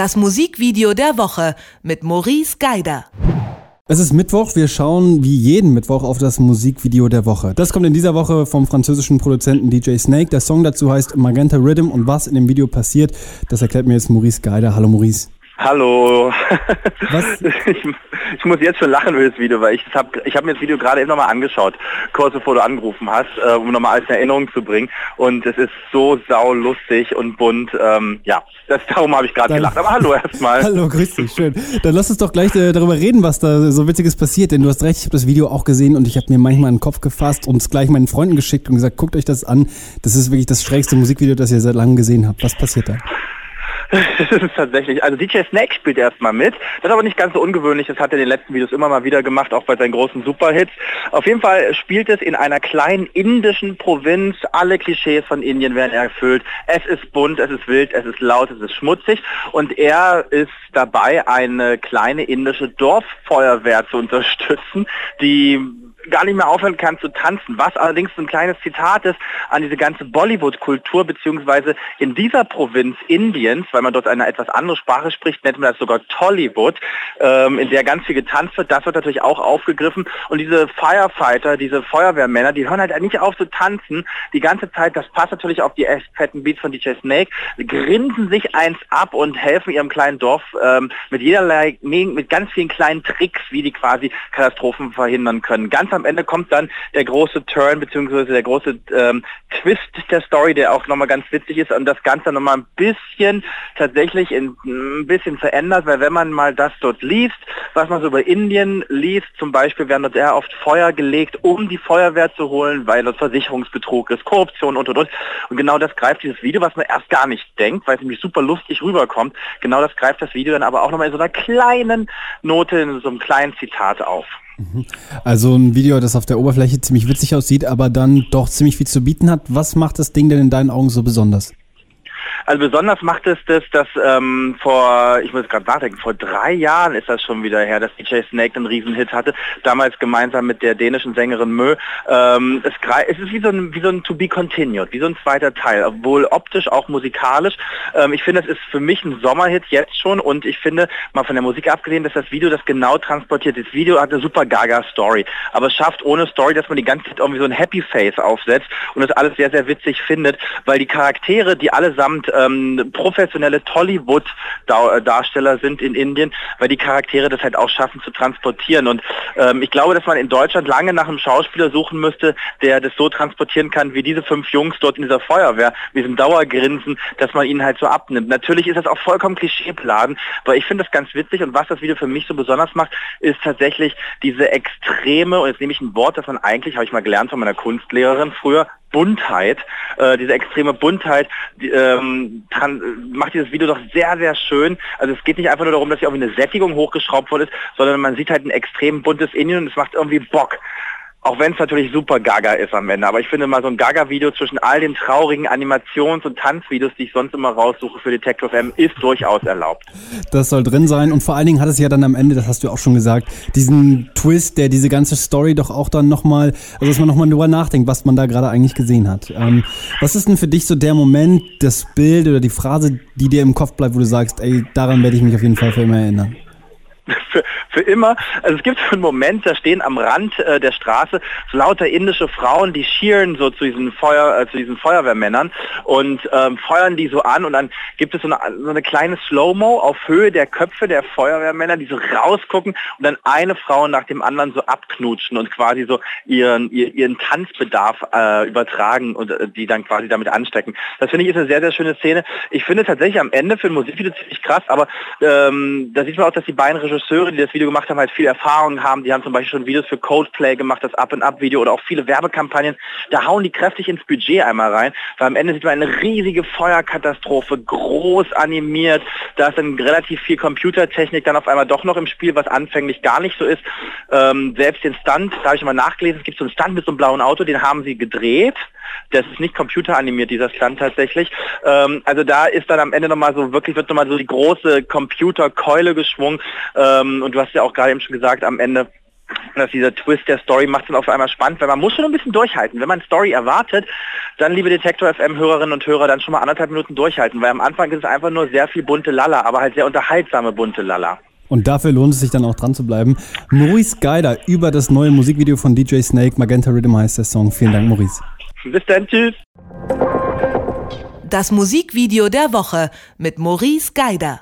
Das Musikvideo der Woche mit Maurice Geider. Es ist Mittwoch, wir schauen wie jeden Mittwoch auf das Musikvideo der Woche. Das kommt in dieser Woche vom französischen Produzenten DJ Snake. Der Song dazu heißt Magenta Rhythm und was in dem Video passiert, das erklärt mir jetzt Maurice Geider. Hallo Maurice. Hallo. Was? Ich, ich, muss jetzt schon lachen über das Video, weil ich habe ich hab mir das Video gerade eben nochmal angeschaut, kurz bevor du angerufen hast, äh, um nochmal alles in Erinnerung zu bringen. Und es ist so saulustig und bunt. Ähm, ja, das, darum habe ich gerade gelacht. Aber hallo erstmal. hallo, grüß dich, schön. Dann lass uns doch gleich äh, darüber reden, was da so Witziges passiert. Denn du hast recht, ich habe das Video auch gesehen und ich habe mir manchmal in den Kopf gefasst und es gleich meinen Freunden geschickt und gesagt, guckt euch das an. Das ist wirklich das schrägste Musikvideo, das ihr seit langem gesehen habt. Was passiert da? das ist tatsächlich, also DJ Snake spielt erstmal mit. Das ist aber nicht ganz so ungewöhnlich, das hat er in den letzten Videos immer mal wieder gemacht, auch bei seinen großen Superhits. Auf jeden Fall spielt es in einer kleinen indischen Provinz. Alle Klischees von Indien werden erfüllt. Es ist bunt, es ist wild, es ist laut, es ist schmutzig. Und er ist dabei, eine kleine indische Dorffeuerwehr zu unterstützen, die gar nicht mehr aufhören kann zu tanzen, was allerdings ein kleines Zitat ist an diese ganze Bollywood-Kultur, beziehungsweise in dieser Provinz Indiens, weil man dort eine etwas andere Sprache spricht, nennt man das sogar Tollywood, ähm, in der ganz viel getanzt wird, das wird natürlich auch aufgegriffen. Und diese Firefighter, diese Feuerwehrmänner, die hören halt nicht auf zu tanzen, die ganze Zeit, das passt natürlich auf die echt fetten Beats von DJ Snake, grinsen sich eins ab und helfen ihrem kleinen Dorf ähm, mit jederlei, mit ganz vielen kleinen Tricks, wie die quasi Katastrophen verhindern können. Ganz am Ende kommt dann der große Turn bzw. der große ähm, Twist der Story, der auch nochmal ganz witzig ist und das Ganze nochmal ein bisschen tatsächlich in, ein bisschen verändert, weil wenn man mal das dort liest, was man so über Indien liest, zum Beispiel werden dort sehr oft Feuer gelegt, um die Feuerwehr zu holen, weil dort Versicherungsbetrug ist, Korruption und und und. Und genau das greift dieses Video, was man erst gar nicht denkt, weil es nämlich super lustig rüberkommt. Genau das greift das Video dann aber auch nochmal in so einer kleinen Note, in so einem kleinen Zitat auf. Also ein Video, das auf der Oberfläche ziemlich witzig aussieht, aber dann doch ziemlich viel zu bieten hat. Was macht das Ding denn in deinen Augen so besonders? Also besonders macht es das, dass ähm, vor, ich muss gerade nachdenken, vor drei Jahren ist das schon wieder her, dass DJ Snake einen Riesenhit hatte, damals gemeinsam mit der dänischen Sängerin Mö. Ähm, es, es, ist wie so, ein, wie so ein To Be Continued, wie so ein zweiter Teil, obwohl optisch, auch musikalisch. Ähm, ich finde, es ist für mich ein Sommerhit jetzt schon und ich finde, mal von der Musik abgesehen, dass das Video das genau transportiert. Das Video hat eine super Gaga-Story, aber es schafft ohne Story, dass man die ganze Zeit irgendwie so ein Happy Face aufsetzt und das alles sehr, sehr witzig findet, weil die Charaktere, die allesamt ähm, professionelle Tollywood-Darsteller sind in Indien, weil die Charaktere das halt auch schaffen zu transportieren. Und ähm, ich glaube, dass man in Deutschland lange nach einem Schauspieler suchen müsste, der das so transportieren kann, wie diese fünf Jungs dort in dieser Feuerwehr, mit diesem Dauergrinsen, dass man ihnen halt so abnimmt. Natürlich ist das auch vollkommen Klischeebladen, aber ich finde das ganz witzig und was das Video für mich so besonders macht, ist tatsächlich diese extreme, und jetzt nehme ich ein Wort, das man eigentlich, habe ich mal gelernt von meiner Kunstlehrerin früher, Buntheit, äh, diese extreme Buntheit, die, ähm, macht dieses Video doch sehr, sehr schön. Also es geht nicht einfach nur darum, dass hier irgendwie eine Sättigung hochgeschraubt worden ist, sondern man sieht halt ein extrem buntes Indien und es macht irgendwie Bock. Auch wenn es natürlich super gaga ist am Ende. Aber ich finde mal so ein Gaga-Video zwischen all den traurigen Animations- und Tanzvideos, die ich sonst immer raussuche für Detective M, ist durchaus erlaubt. Das soll drin sein. Und vor allen Dingen hat es ja dann am Ende, das hast du auch schon gesagt, diesen Twist, der diese ganze Story doch auch dann nochmal, also dass man nochmal drüber nachdenkt, was man da gerade eigentlich gesehen hat. Ähm, was ist denn für dich so der Moment, das Bild oder die Phrase, die dir im Kopf bleibt, wo du sagst, ey, daran werde ich mich auf jeden Fall für immer erinnern? für, für immer. Also es gibt so einen Moment, da stehen am Rand äh, der Straße so lauter indische Frauen, die schieren so zu diesen Feuer, äh, zu diesen Feuerwehrmännern und ähm, feuern die so an und dann gibt es so eine, so eine kleine Slow-Mo auf Höhe der Köpfe der Feuerwehrmänner, die so rausgucken und dann eine Frau nach dem anderen so abknutschen und quasi so ihren, ihren Tanzbedarf äh, übertragen und äh, die dann quasi damit anstecken. Das finde ich ist eine sehr, sehr schöne Szene. Ich finde tatsächlich am Ende für ein Musikvideo ziemlich krass, aber ähm, da sieht man auch, dass die beiden Regisseure, die das Video gemacht haben, halt viel Erfahrung haben. Die haben zum Beispiel schon Videos für Coldplay gemacht, das Up-and-Up-Video oder auch viele Werbekampagnen. Da hauen die kräftig ins Budget einmal rein, weil am Ende sieht man eine riesige Feuerkatastrophe, groß animiert. Da ist dann relativ viel Computertechnik dann auf einmal doch noch im Spiel, was anfänglich gar nicht so ist. Ähm, selbst den Stunt, da habe ich mal nachgelesen, es gibt so einen Stunt mit so einem blauen Auto, den haben sie gedreht. Das ist nicht computeranimiert, dieser Stunt tatsächlich. Ähm, also da ist dann am Ende nochmal so, wirklich wird nochmal so die große Computerkeule geschwungen. Ähm, und du hast ja auch gerade eben schon gesagt, am Ende dass dieser Twist der Story macht es dann auf einmal spannend, weil man muss schon ein bisschen durchhalten. Wenn man Story erwartet, dann, liebe Detektor FM-Hörerinnen und Hörer, dann schon mal anderthalb Minuten durchhalten, weil am Anfang ist es einfach nur sehr viel bunte Lalla, aber halt sehr unterhaltsame bunte Lalla. Und dafür lohnt es sich dann auch dran zu bleiben. Maurice Geider über das neue Musikvideo von DJ Snake, Magenta Rhythm heißt der Song. Vielen Dank, Maurice. Bis dann, tschüss. Das Musikvideo der Woche mit Maurice Geider.